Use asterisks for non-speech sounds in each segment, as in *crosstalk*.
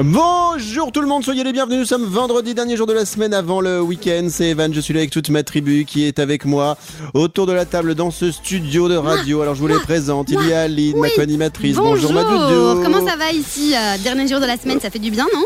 Bonjour tout le monde, soyez les bienvenus. Nous sommes vendredi, dernier jour de la semaine avant le week-end. C'est Evan, je suis là avec toute ma tribu qui est avec moi autour de la table dans ce studio de radio. Alors je vous les présente. Il y a Aline, ma co-animatrice. Bonjour, comment ça va ici euh, Dernier jour de la semaine, ça fait du bien, non?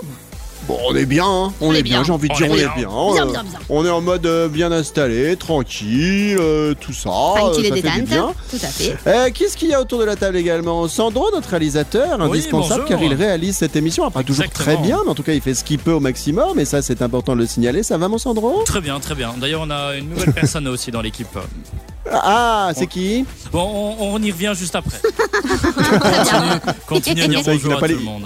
Bon, on est bien, hein. on, On est est bien, bien. j'ai envie de On dire est on bien. est bien. Bien, Euh, bien, bien. On est en mode euh, bien installé, tranquille, euh, tout ça. Tranquille euh, et ça fait du bien. tout à fait. Euh, Qu'est-ce qu'il y a autour de la table également? Sandro, notre réalisateur, Oui, indispensable bonjour. car il réalise cette émission. Pas toujours très bien, mais en tout cas il fait ce qu'il peut au maximum et ça c'est important de le signaler. Ça va mon Sandro? Très bien, très bien. D'ailleurs, on a une nouvelle personne aussi dans l'équipe. Ah, c'est qui? Bon, on, on y revient juste après. *laughs* continue, continue à dire bonjour à tout le monde.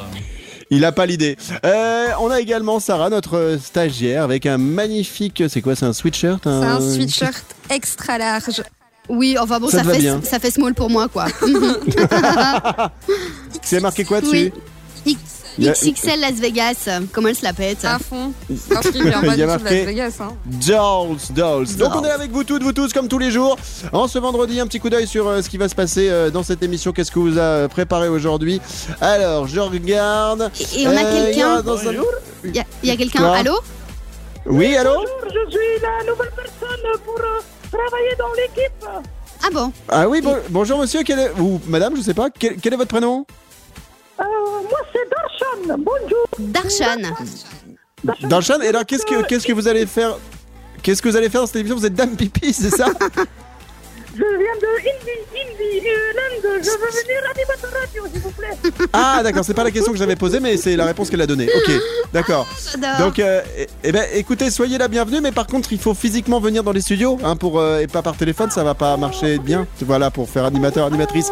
Il a pas l'idée. Euh, on a également Sarah, notre stagiaire, avec un magnifique. C'est quoi C'est un sweatshirt C'est un un- sweatshirt extra large. Oui, enfin bon, Ça fait, bien. ça fait small pour moi, quoi. *laughs* *laughs* C'est marqué quoi dessus? Oui. A- XXL Las Vegas, euh, comment elle se la pète? À fond. *laughs* Il y a marqué- Las Vegas. Hein. Dolls, Dolls. Donc on est avec vous toutes, vous tous, comme tous les jours. En ce vendredi, un petit coup d'œil sur euh, ce qui va se passer euh, dans cette émission. Qu'est-ce que vous a euh, préparé aujourd'hui? Alors, je regarde. Et, et on a Euh, il y quelqu'un. un- Il y a, il y a quelqu'un? Allô? Oui, allô? Je suis la nouvelle personne pour euh, travailler dans l'équipe. Ah bon Ah oui, bon- bonjour monsieur, quel est... ou madame, je sais pas, quel, quel est votre prénom? Euh, moi, c'est Darshan. Bonjour. Darshan. Darshan, et alors qu'est-ce que, qu'est-ce que vous allez faire Qu'est-ce que vous allez faire dans cette émission? Vous êtes Dame Pipi, c'est ça? *laughs* Je viens de Hindi, Hindi, Irlande. Je veux venir animateur radio, s'il vous plaît. *laughs* Ah d'accord, c'est pas la question que j'avais posée, mais c'est la réponse qu'elle a donnée. Ok, d'accord. J'adore. Donc, euh, eh, eh ben, écoutez, soyez la bienvenue, mais par contre, il faut physiquement venir dans les studios, hein, pour euh, et pas par téléphone, ça va pas marcher bien. Voilà, pour faire animateur, animatrice.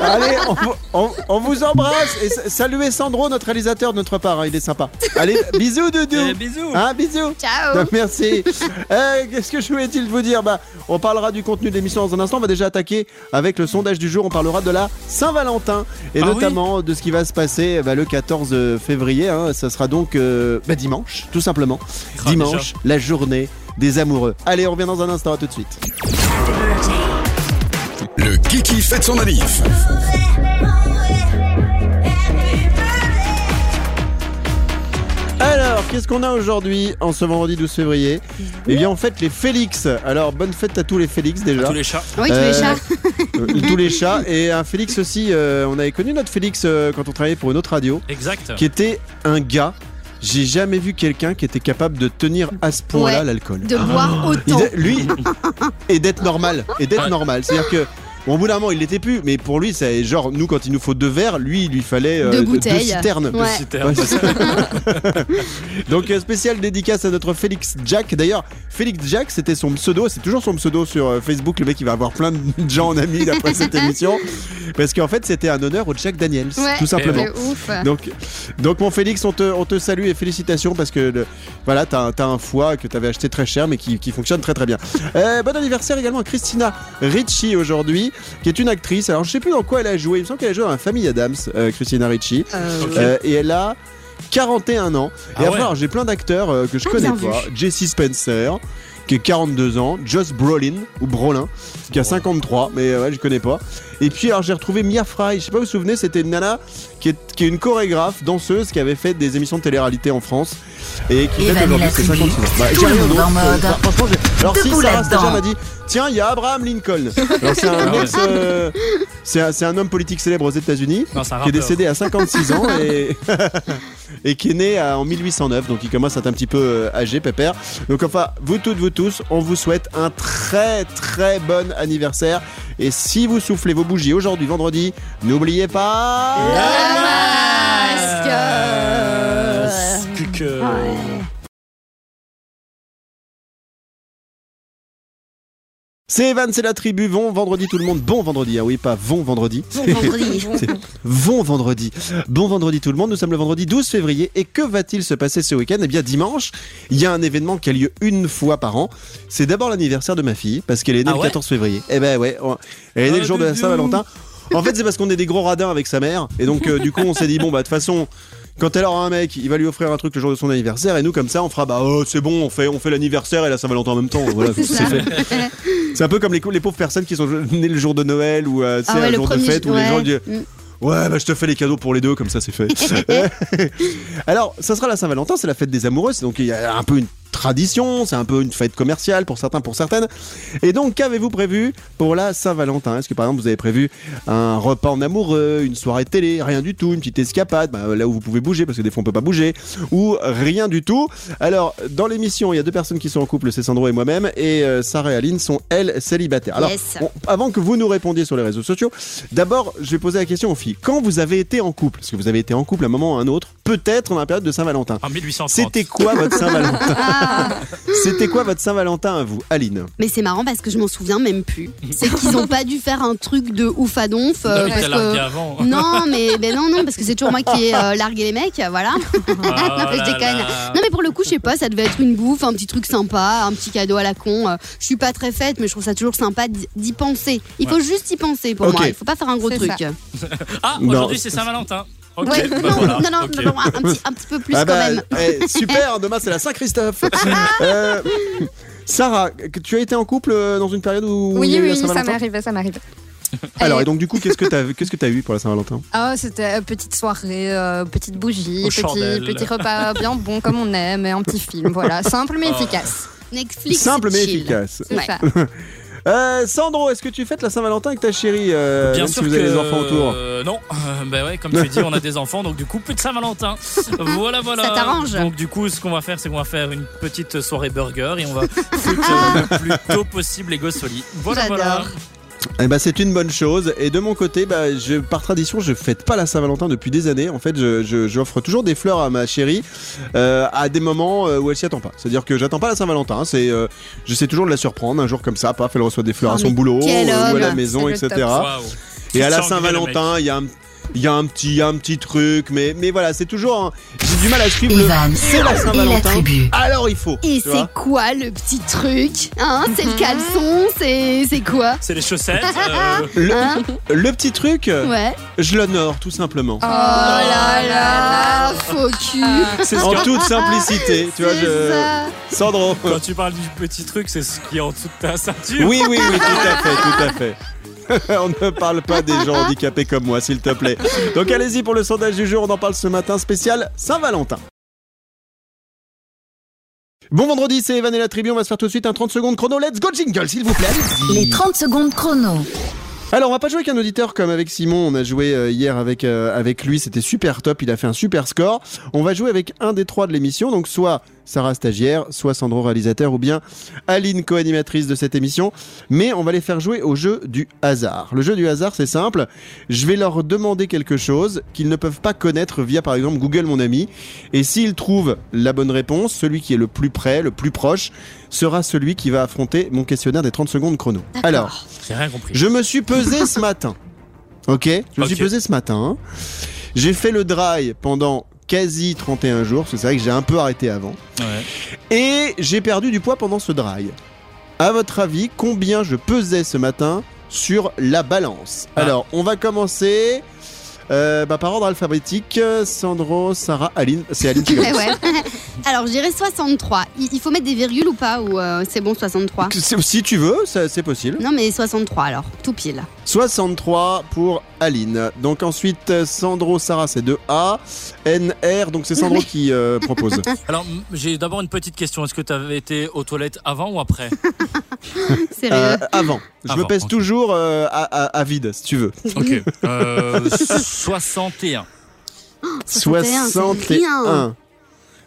Allez, on, vous- on- on vous embrasse et sa- saluez Sandro, notre réalisateur de notre part, hein, il est sympa. Allez, bisous, Doudou. Eh, bisous. Hein, bisous. Ciao Donc, *laughs* merci. Euh, Qu'est-ce que je voulais-il vous dire? Bah, On parlera du contenu de l'émission dans un instant. On va déjà attaquer avec le sondage du jour. On parlera de la Saint-Valentin et Ah notamment de ce qui va se passer bah, le 14 février. hein. Ça sera donc euh, bah, dimanche, tout simplement. Ah, dimanche, la journée des amoureux. Allez, on revient dans un instant. À tout de suite. Kiki fête son manif. Alors, qu'est-ce qu'on a aujourd'hui en ce vendredi 12 février? Eh bien, on fête les Félix. Alors, bonne fête à tous les Félix déjà. Tous les chats. Oui, tous les chats. Euh, tous les chats et un Félix aussi. euh, on avait connu notre Félix euh, quand on travaillait pour une autre radio, Exact. qui était un gars. J'ai jamais vu quelqu'un qui était capable de tenir à ce point-là Ouais. l'alcool. De boire Il autant. est- lui *laughs* et d'être normal et d'être Ouais. normal. C'est-à-dire que bon, au bout d'un moment, il l'était plus. Mais pour lui, c'est genre nous quand il nous faut deux verres, lui, il lui fallait euh, Deux deux bouteilles. citernes. Ouais. C'est ça. *laughs* Donc euh, spécial dédicace à notre Félix Jack. D'ailleurs, Félix Jack, c'était son pseudo, c'est toujours son pseudo sur euh, Facebook. Le mec, il va avoir plein de gens en amis après cette émission, parce qu'en fait, c'était un honneur au Jack Daniels, Ouais. tout simplement. Ouf. Donc, donc mon Félix, on te, on te salue et félicitations parce que le- voilà, t'as un- t'as un foie que t'avais acheté très cher mais qui, qui fonctionne très très bien. Euh, bon anniversaire également à Christina Ricci aujourd'hui, qui est une actrice. Alors je sais plus dans quoi elle a joué. Il me semble qu'elle a joué dans la famille Adams, euh, Christina Ricci, Euh. Euh, et elle a 41 ans. Ah et après, ouais. alors, j'ai plein d'acteurs euh, que je Ah, connais pas. Jesse Spencer. Qui est 42 ans, Joss Brolin ou Brolin, qui a 53, mais euh, ouais, je connais pas. Et puis alors j'ai retrouvé Mia Fry, je sais pas vous vous souvenez, c'était une nana qui est, qui est une chorégraphe, danseuse, qui avait fait des émissions de télé-réalité en France et qui fait aujourd'hui ses tribu. 56 ans. Bah, Tout j'ai le monde d'autre. en mode. Enfin, franchement, j'ai- alors si Debout Sarah là-dedans. M'a dit, tiens, il y a Abraham Lincoln. Alors c'est un *laughs* ouais. ex, euh, c'est un, c'est un homme politique célèbre aux États-Unis Non, c'est un qui est rappeur. décédé à 56 ans et, *laughs* et qui est né à- en 1809, donc il commence à être un petit peu euh, âgé, pépère. Donc enfin, vous toutes, vous tous, on vous souhaite un très très bon anniversaire. Et si vous soufflez vos bougies aujourd'hui, vendredi, n'oubliez pas... Euh, plus que- C'est Evan, c'est la tribu. Bon vendredi tout le monde. Bon vendredi, ah oui, pas bon vendredi. Bon vendredi. *laughs* Bon vendredi. Bon vendredi tout le monde. Nous sommes le vendredi 12 février. Et que va-t-il se passer ce week-end? Eh bien, dimanche, il y a un événement qui a lieu une fois par an. C'est d'abord l'anniversaire de ma fille, parce qu'elle est née Ah le ouais 14 février. Eh ben ouais, on- elle est née Ah, le jour de la. Saint-Valentin. En fait, c'est parce qu'on est des gros radins avec sa mère. Et donc, euh, du coup, on s'est dit, bon, bah, de toute façon. Quand elle aura un mec, il va lui offrir un truc le jour de son anniversaire et nous comme ça on fera bah oh, c'est bon on fait on fait l'anniversaire et la Saint-Valentin en même temps voilà *laughs* c'est ça. fait. C'est un peu comme les, les pauvres personnes qui sont nées le jour de Noël ou euh, Ah ouais, un le jour de fête où les gens disent Mm. Ouais, bah je te fais les cadeaux pour les deux, comme ça c'est fait. *laughs* *laughs* Alors, ça sera la Saint-Valentin, c'est la fête des amoureux, c'est donc il y a un peu une tradition, c'est un peu une fête commerciale pour certains, pour certaines. Et donc, qu'avez-vous prévu pour la Saint-Valentin? Est-ce que par exemple vous avez prévu un repas en amoureux, une soirée télé, rien du tout, une petite escapade, bah, là où vous pouvez bouger parce que des fois on peut pas bouger, ou rien du tout? Alors, dans l'émission, il y a deux personnes qui sont en couple, c'est Sandro et moi-même, et euh, Sarah et Aline sont elles célibataires. Alors, Yes. on- avant que vous nous répondiez sur les réseaux sociaux, d'abord, je vais poser la question aux filles. Quand vous avez été en couple, parce que vous avez été en couple à un moment ou à un autre, peut-être dans la période de Saint-Valentin, En 1830. c'était quoi votre Saint-Valentin *laughs* Ah, C'était quoi votre Saint-Valentin à vous, Aline mais c'est marrant parce que je m'en souviens même plus. C'est qu'ils ont pas dû faire un truc de ouf à donf. euh, parce que... avant. Non, mais ben non, non, parce que c'est toujours moi qui ai euh, largué les mecs, voilà. Ah *laughs* je déconne. là. Non, mais pour le coup, je sais pas, ça devait être une bouffe, un petit truc sympa, un petit cadeau à la con. Euh, Je suis pas très faite, mais je trouve ça toujours sympa d'y d'y penser. Il faut juste y penser pour Ok. moi. Il faut pas faire un gros C'est truc. ça. Ah, Non. aujourd'hui c'est Saint-Valentin. Ok, Ouais, bah non, voilà, non, non, un, petit, un petit peu plus Ah quand bah, même. eh, super, *laughs* demain c'est la Saint-Christophe. *laughs* Euh, Sarah, tu as été en couple euh, dans une période où Oui, oui, ça m'arrive, ça m'arrive. Alors, Et- donc du coup, qu'est-ce que tu as, qu'est-ce que t'as eu pour la Saint-Valentin? Ah, c'était euh, petite soirée, euh, petite bougie, petit, petit repas bien bon comme on aime, et un petit film, voilà, *laughs* simple mais Oh. efficace. Netflix. Simple mais chill. efficace. Ouais. ça. Euh, Sandro, est-ce que tu fêtes la Saint-Valentin avec ta chérie euh, Bien même sûr si vous avez que des enfants autour euh, non, Euh, *laughs* bah ouais, comme tu dis, on a des enfants, donc du coup plus de Saint-Valentin. *laughs* Voilà, voilà. Ça t'arrange Donc du coup, ce qu'on va faire, c'est qu'on va faire une petite soirée burger et on va foutre euh, le plus tôt possible les gosses au lit. Voilà, voilà. Eh ben, c'est une bonne chose. Et de mon côté, bah, je, par tradition, je fête pas la Saint-Valentin depuis des années. En fait, je, je- j'offre toujours des fleurs à ma chérie euh, à des moments euh, où elle s'y attend pas. C'est-à-dire que j'attends pas la Saint-Valentin. C'est, euh, j'essaie toujours de la surprendre un jour comme ça. Paf, elle reçoit des fleurs Oh, à son mais boulot quel ou à la maison, etc. Et à la. Saint-Valentin, il y a un il y a un petit, un petit truc, mais, mais voilà, c'est toujours. un- J'ai du mal à suivre le. C'est la Saint-Valentin. Alors il faut. Et c'est quoi le petit truc Hein? C'est le caleçon C'est c'est quoi? C'est les chaussettes. euh, le, Hein? le petit truc, Ouais. je l'honore tout simplement. Oh là là Faux cul c'est ce En que- *laughs* toute simplicité, tu vois, je. ça. Sandro. Quand tu parles du petit truc, c'est ce qui est en dessous de ta ceinture. Oui, oui, oui, tout à fait, tout à fait. *laughs* on ne parle pas des gens handicapés comme moi, s'il te plaît. Donc allez-y pour le sondage du jour, on en parle ce matin spécial Saint-Valentin. Bon vendredi, c'est Evan et la tribu, on va se faire tout de suite un 30 secondes chrono. Let's go jingle, s'il vous plaît. allez-y. Les 30 secondes chrono. Alors, on va pas jouer avec un auditeur comme avec Simon. On a joué euh, hier avec, euh, avec lui. C'était super top. Il a fait un super score. On va jouer avec un des trois de l'émission. Donc, soit Sarah stagiaire, soit Sandro réalisateur, ou bien Aline co-animatrice de cette émission. Mais on va les faire jouer au jeu du hasard. Le jeu du hasard, c'est simple. Je vais leur demander quelque chose qu'ils ne peuvent pas connaître via, par exemple, Google Mon Ami. Et s'ils trouvent la bonne réponse, celui qui est le plus près, le plus proche, sera celui qui va affronter mon questionnaire des 30 secondes chrono. Alors, J'ai rien compris. je me suis pesé ce matin. Ok? Je me suis pesé ce matin. J'ai fait le dry pendant quasi 31 jours, parce que c'est vrai que j'ai un peu arrêté avant. Ouais. Et j'ai perdu du poids pendant ce dry. À votre avis, combien je pesais ce matin sur la balance? Ah. Alors, on va commencer euh, bah, par ordre alphabétique. Sandro, Sarah, Aline. C'est Aline qui *laughs* Eh commence. ouais. Alors, je dirais 63. Il il faut mettre des virgules ou pas Ou euh, c'est bon, 63 C'est- Si tu veux, ça- c'est possible. Non, mais 63 alors. Tout pile. 63 pour Aline. Donc ensuite, euh, Sandro, Sarah, c'est de A. NR, donc c'est Sandro qui euh, propose. *laughs* Alors, m- j'ai d'abord une petite question. Est-ce que tu avais été aux toilettes avant ou après? *laughs* Sérieux Euh, avant. Je me pèse ok. toujours euh, à, à- à vide, si tu veux. Ok. Euh, 61. 61, c'est rien. 61.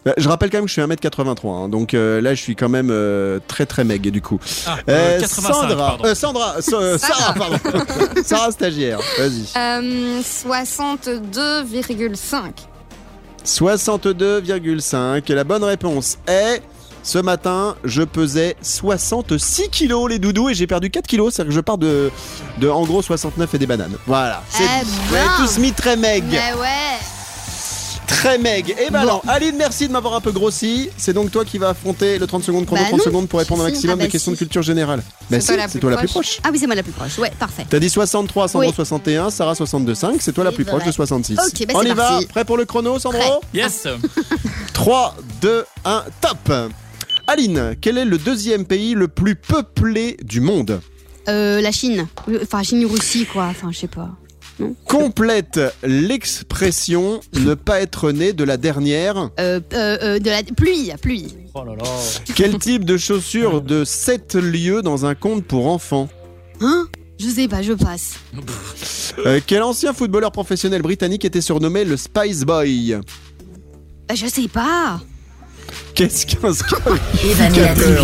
Euh, Je rappelle quand même que je suis 1m83, hein, donc euh, là je suis quand même euh, très très meg du coup. Ah, Euh, euh, 85, Sandra, pardon. euh, Sandra, so- euh, *laughs* Sarah, pardon. *laughs* Sarah stagiaire, vas-y. Euh, 62,5. 62,5. Et la bonne réponse est. Ce matin, je pesais 66 kilos les doudous et j'ai perdu 4 kilos, c'est-à-dire que je pars de, de en gros 69 et des bananes. Voilà. C'est- Eh ben. tous mis très meg. Mais ouais très meg. Et ben Bon. non, Aline, merci de m'avoir un peu grossi. C'est donc toi qui vas affronter le 30 secondes chrono, Bah 30 non. secondes pour répondre un Si, maximum ah bah de questions si. de culture générale. Bah C'est si, toi la plus toi la plus proche. Ah oui, c'est moi la plus proche. Ouais, parfait. T'as dit 63, Sandro Oui. 61, Sarah 62,5. C'est toi la plus proche de 66. Ok, bah On y va. Prêt pour le chrono, Sandro Prêt. Yes 3, 2, 1, top Aline, quel est le deuxième pays le plus peuplé du monde Euh, la Chine. Euh, Enfin, Chine ou Russie, quoi. Enfin, je sais pas. Complète l'expression ne pas être né de la dernière. Euh, euh, euh, de la pluie, pluie. Oh là là. Quel type de chaussures de 7 lieux dans un conte pour enfants Hein? Je sais pas, je passe. Euh, Quel ancien footballeur professionnel britannique était surnommé le Spice Boy? Bah, je sais pas. Qu'est-ce qu'un Evan et la tribu.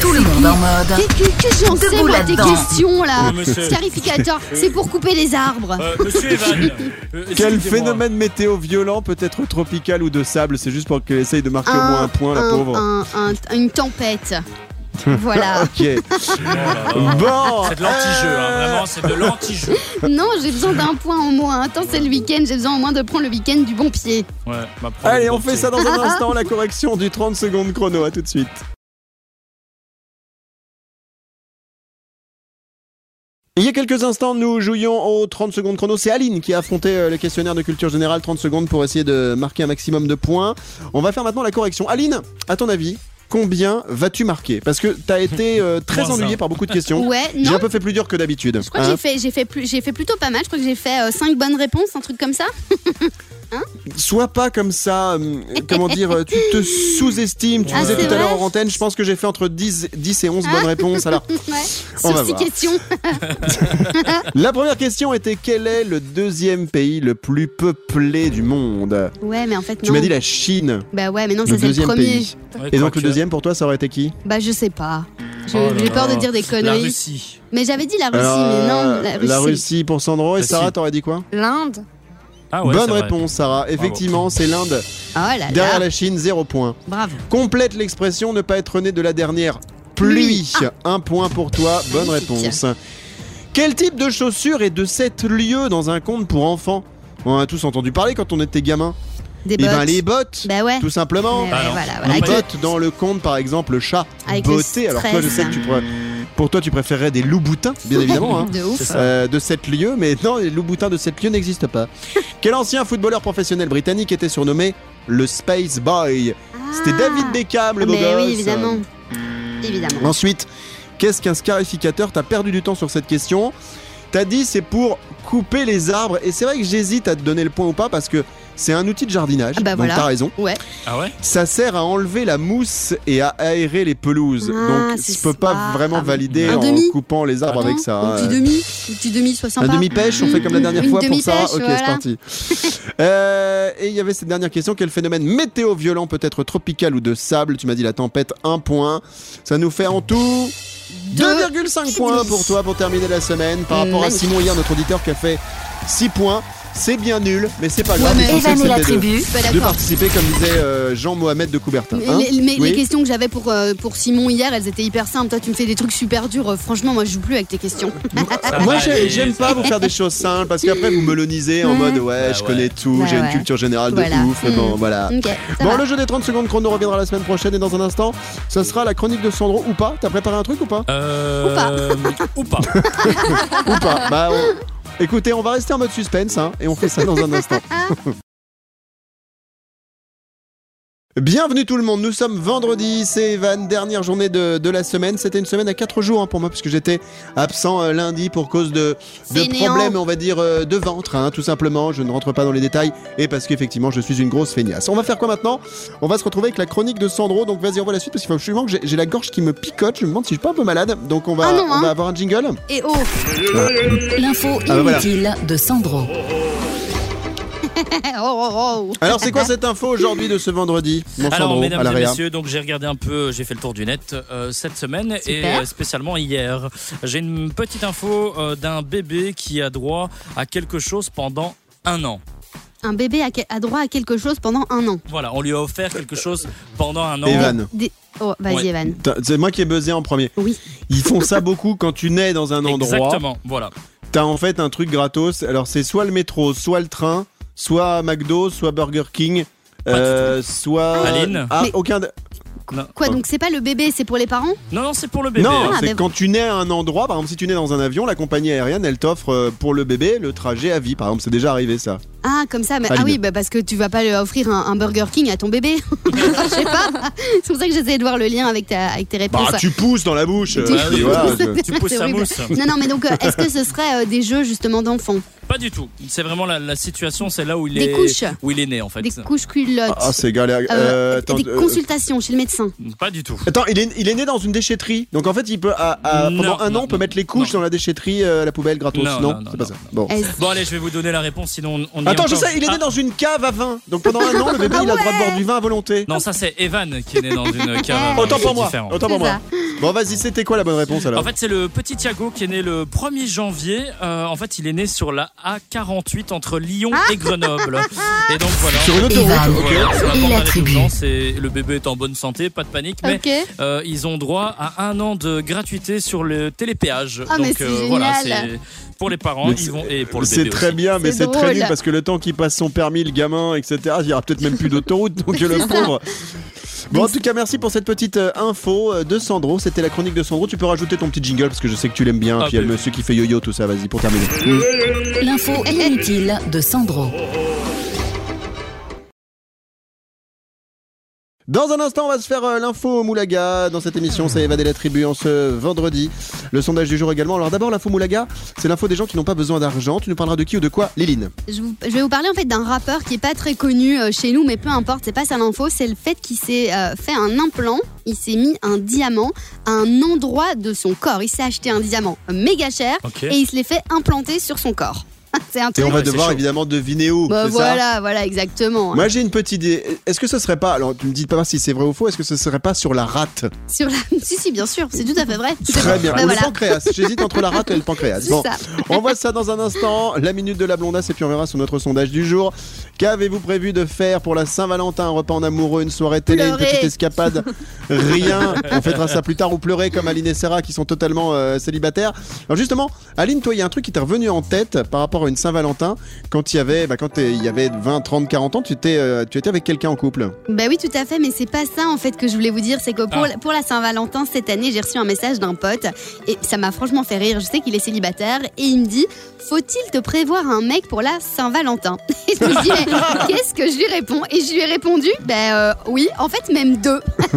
Tout le monde en mode. Qu'est-ce que, j'en sais, moi, tes questions, là? Oui, monsieur. Scarificateur, c'est pour couper les arbres. Euh, monsieur Evan. *laughs* euh, Quel excusez-moi. phénomène météo violent peut être tropical ou de sable? C'est juste pour qu'elle essaye de marquer au moins un point, la pauvre. un- un- une tempête. *laughs* voilà. Ok. Oh là là. Bon. C'est de l'anti-jeu, hein, vraiment, c'est de l'anti-jeu. *laughs* Non, j'ai besoin d'un point en moins. Attends, c'est le week-end, j'ai besoin au moins de prendre le week-end du bon pied. Ouais, bah, prends Allez, le on bon fait pied. ça dans un *laughs* instant, la correction du 30 secondes chrono. À tout de suite. Il y a quelques instants, nous jouions au 30 secondes chrono. C'est Aline qui a affronté euh, le questionnaire de culture générale 30 secondes pour essayer de marquer un maximum de points. On va faire maintenant la correction. Aline, à ton avis, combien vas-tu marquer Parce que t'as été euh, *laughs* très ennuyé par beaucoup de questions. Ouais, J'ai non un peu fait plus dur que d'habitude. Je crois que hein. j'ai fait, j'ai fait, plus, j'ai fait plutôt pas mal. Je crois que j'ai fait 5 bonnes réponses, un truc comme ça. *laughs* Sois pas comme ça, euh, comment dire, euh, tu te sous-estimes. Tu Ah, disais tout à l'heure en antenne, je pense que j'ai fait entre 10, 10 et 11 bonnes réponses. Alors, *laughs* Ouais. On va Sur 6 voir. questions. *laughs* la première question était quel est le deuxième pays le plus peuplé du monde? Ouais, mais en fait, non. Tu m'as dit la Chine, Bah ouais, mais non, ça c'est le deuxième premier. pays. Ouais, Et donc le deuxième pour toi, ça aurait été qui? Bah je sais pas. Oh J'ai peur là. de dire des La conneries. Russie. Mais j'avais dit la Russie, Alors, mais non, euh, la Russie. la Russie pour Sandro et. Sarah, t'aurais dit quoi? L'Inde Ah ouais, Bonne réponse, Sarah. Effectivement, c'est l'Inde. Oh là Derrière là. la Chine, zéro point. Bravo. Complète l'expression ne pas être né de la dernière pluie. Pluie. Un point pour toi, bonne réponse. Quel type de chaussures est de 7 lieux dans un conte pour enfants? On a tous entendu parler quand on était gamin. Des Eh bottes. ben les bottes, Bah ouais. tout simplement. Ah voilà, voilà. Les Avec le- bottes dans le conte, par exemple, le chat Avec le botté. Alors toi, je sais que tu pourrais, pour toi, tu préférerais des loups boutins, bien évidemment. hein. De ouf. Euh, de 7 lieux, mais non, les loups boutins de 7 lieux n'existent pas. *laughs* Quel ancien footballeur professionnel britannique était surnommé le Space Boy? C'était Ah. David Beckham, le beau Mais oui, évidemment. Évidemment. Ensuite, qu'est-ce qu'un scarificateur T'as perdu du temps sur cette question? T'as dit c'est pour couper les arbres. Et c'est vrai que j'hésite à te donner le point ou pas parce que c'est un outil de jardinage. Ah bah donc voilà. t'as raison. Ouais. Ah ouais? Ça sert à enlever la mousse et à aérer les pelouses. Ah, donc je peux pas ça. vraiment Ah, valider en demi? coupant les arbres Ah avec ça. Un petit demi? Un petit demi, soit sympa. Un demi-pêche, on fait comme la dernière fois pour demi-pêche, Ok, voilà. c'est parti. *laughs* Euh, et il y avait cette dernière question quel phénomène météo violent peut être tropical ou de sable? Tu m'as dit la tempête, un point. Ça nous fait en tout 2,5 points pour toi pour terminer la semaine. Par rapport à. Simon hier, notre auditeur, qui a fait 6 points. C'est bien nul, mais c'est pas grave. mais- l'essentiel, Evan et la de- tribu. De, participer, comme disait euh, Jean-Mohamed de Coubertin. Mais, hein. les, mais Oui. les questions que j'avais pour, euh, pour Simon hier, elles étaient hyper simples. Toi, tu me fais des trucs super durs. Euh, Franchement, moi, je joue plus avec tes questions. *laughs* Moi j'aime pas vous faire des choses simples parce qu'après vous melonisez en Ouais. mode ouais Bah je ouais. connais tout, Bah j'ai une ouais. culture générale de Voilà. ouf, mais bon Mm. voilà. Bon, va. le jeu des 30 secondes chrono reviendra la semaine prochaine et dans un instant, ça sera la chronique de Sandro ou pas T'as préparé un truc ou pas? Euh, Ou pas. Ou pas. *laughs* Ou pas Bah, on- écoutez, on va rester en mode suspense hein, et on fait ça dans un instant. *laughs* Bienvenue tout le monde, nous sommes vendredi, c'est Evan, dernière journée de, de la semaine. C'était une semaine à 4 jours hein, pour moi puisque j'étais absent euh, lundi pour cause de, de Fainéant. problèmes, on va dire, euh, de ventre, hein, tout simplement. Je ne rentre pas dans les détails et parce qu'effectivement je suis une grosse feignasse. On va faire quoi maintenant? On va se retrouver avec la chronique de Sandro, donc vas-y, on voit la suite parce qu'il faut absolument que j'ai- j'ai la gorge qui me picote. Je me demande si je suis pas un peu malade, donc on va, Ah non, on va hein. avoir un jingle. Et oh L'info Ah bah voilà. inutile de Sandro. *laughs* Oh, oh, oh. Alors c'est quoi cette info aujourd'hui de ce vendredi, mon Alors, Sandro, mesdames et messieurs, donc j'ai regardé un peu, j'ai fait le tour du net euh, cette semaine et Super. spécialement hier. J'ai une petite info euh, d'un bébé qui a droit à quelque chose pendant un an. Un bébé a, droit à quelque chose pendant un an. Voilà, on lui a offert quelque chose pendant un an. Evan. Des- Oh, vas-y, Ouais. Evan. C'est moi qui ai buzzé en premier. Oui. Ils font ça beaucoup quand tu nais dans un endroit. Exactement, voilà. T'as en fait un truc gratos. Alors c'est soit le métro, soit le train, soit McDo, soit Burger King. euh, soit. Aline Ah, Mais- aucun. de- Quoi, donc c'est pas le bébé, c'est pour les parents? Non, non, c'est pour le bébé. Non, Ah, c'est bah- quand tu nais à un endroit, par exemple si tu nais dans un avion, la compagnie aérienne elle t'offre euh, pour le bébé le trajet à vie. Par exemple, c'est déjà arrivé ça. Ah, comme ça, mais, ah oui, bah parce que tu vas pas lui offrir un, un Burger King à ton bébé. *laughs* Je sais pas. C'est pour ça que j'essayais de voir le lien avec, ta, avec tes réponses. Bah tu pousses dans la bouche. Tu- euh, oui, voilà, pousses. je- Tu pousses *laughs* C'est sa horrible. mousse. Non, non, mais donc, euh, est-ce que ce serait euh, des jeux justement d'enfants Pas du tout. C'est vraiment la, la situation, c'est là où il Des est couches. où il est né en fait. Des couches culottes Ah, c'est galère. euh, Euh, attends, des euh, consultations chez le médecin. Pas du tout. Attends, il est, il est né dans une déchetterie. Donc en fait, il peut à- à- Non, pendant un non, an, on peut mettre les couches non. dans la déchetterie, euh, à la poubelle gratos. Non, Non, non, non, c'est pas non. ça. Bon allez, je vais vous donner la réponse, sinon on Attends, je sais, il est né Ah, dans une cave à vin. Donc pendant un an, le bébé, il a le droit de boire du vin à volonté. Non, ça c'est Evan qui est né dans une *laughs* cave. à vin, Autant pour moi. différent. Autant pour moi. Bon, vas-y, c'était quoi la bonne réponse alors En fait, c'est le petit Thiago qui est né le 1er janvier. Euh, en fait, il est né sur la A48 entre Lyon et Grenoble. *laughs* Et donc voilà. Sur une autoroute. Voilà, le bébé est en bonne santé, pas de panique, mais euh, ils ont droit à un an de gratuité sur le télépéage. Ah, mais Donc c'est voilà, c'est pour les parents, ils vont et pour le C'est très aussi. bien, mais C'est très nul parce que le temps qu'il passe son permis, le gamin, etc., il y aura peut-être même plus d'autoroute, donc *laughs* le pauvre. Bon, en tout cas, merci pour cette petite euh, info euh, de Sandro. C'était la chronique de Sandro. Tu peux rajouter ton petit jingle parce que je sais que tu l'aimes bien. Ah, Puis il y a le monsieur qui fait yo-yo, tout ça. Vas-y, pour terminer. L'info inutile de Sandro. Dans un instant, on va se faire euh, l'info Moulaga. Dans cette émission, c'est Évader la tribu en ce vendredi. Le sondage du jour également. Alors d'abord, l'info Moulaga, c'est l'info des gens qui n'ont pas besoin d'argent. Tu nous parleras de qui ou de quoi Liline. Je, vous- je vais vous parler en fait d'un rappeur qui est pas très connu euh, chez nous, mais peu importe, c'est pas ça l'info, c'est le fait qu'il s'est euh, fait un implant, il s'est mis un diamant à un endroit de son corps. Il s'est acheté un diamant méga cher Ok. et il se l'est fait implanter sur son corps. *laughs* c'est un Et on va devoir évidemment deviner où. Bah, ça voilà, voilà, exactement. Moi j'ai une petite idée. Est-ce que ce serait pas, alors tu me dis pas si c'est vrai ou faux, est-ce que ce serait pas sur la rate Sur la... *laughs* Si, si, bien sûr, c'est tout à fait vrai. Très bien. Bah, le voilà. pancréas. J'hésite entre la rate et le pancréas. Bon, ça. on voit ça dans un instant. La minute de la blondasse et puis on verra sur notre sondage du jour. Qu'avez-vous prévu de faire pour la Saint-Valentin? Un repas en amoureux, une soirée télé, une petite escapade? Rien. On fêtera ça plus tard ou pleurer comme Aline et Sarah qui sont totalement euh, célibataires. Alors justement, Aline, toi, il y a un truc qui t'est revenu en tête par rapport à une Saint-Valentin. Quand il y avait, bah, quand t'es- il y avait 20, 30, 40 ans, tu étais, euh, tu étais avec quelqu'un en couple. Bah oui, tout à fait, mais c'est pas ça en fait que je voulais vous dire. C'est que pour, Ah. pour la Saint-Valentin cette année, j'ai reçu un message d'un pote et ça m'a franchement fait rire. Je sais qu'il est célibataire et il me dit Faut-il te prévoir un mec pour la Saint-Valentin? *laughs* Et je me dis Mais qu'est-ce que je lui réponds? Et je lui ai répondu Ben euh, oui, en fait, même deux. *laughs*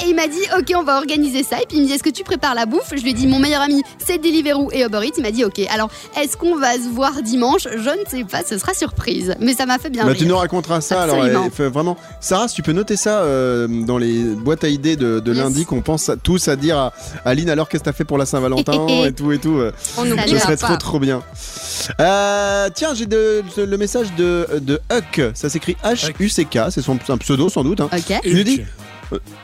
et il m'a dit Ok, on va organiser ça. Et puis il me dit Est-ce que tu prépares la bouffe? Je lui ai dit Mon meilleur ami, c'est Deliveroo et Uber Eats. Il m'a dit Ok, alors est-ce qu'on va se voir dimanche Je ne sais pas, ce sera surprise. Mais ça m'a fait bien Bah, rire. tu nous raconteras ça alors. Absolument. euh, fait vraiment. Sarah, si tu peux noter ça euh, dans les boîtes à idées de, de Yes. lundi qu'on pense à- tous à dire à Aline alors qu'est-ce que t'as fait pour la Saint-Valentin *laughs* et tout et tout. euh, On Ce serait pas. trop trop bien. Euh, tiens, j'ai de- de- le message de, de Huck. Ça s'écrit H-U-C-K. C'est son un pseudo sans doute. hein. Ok. Il nous dit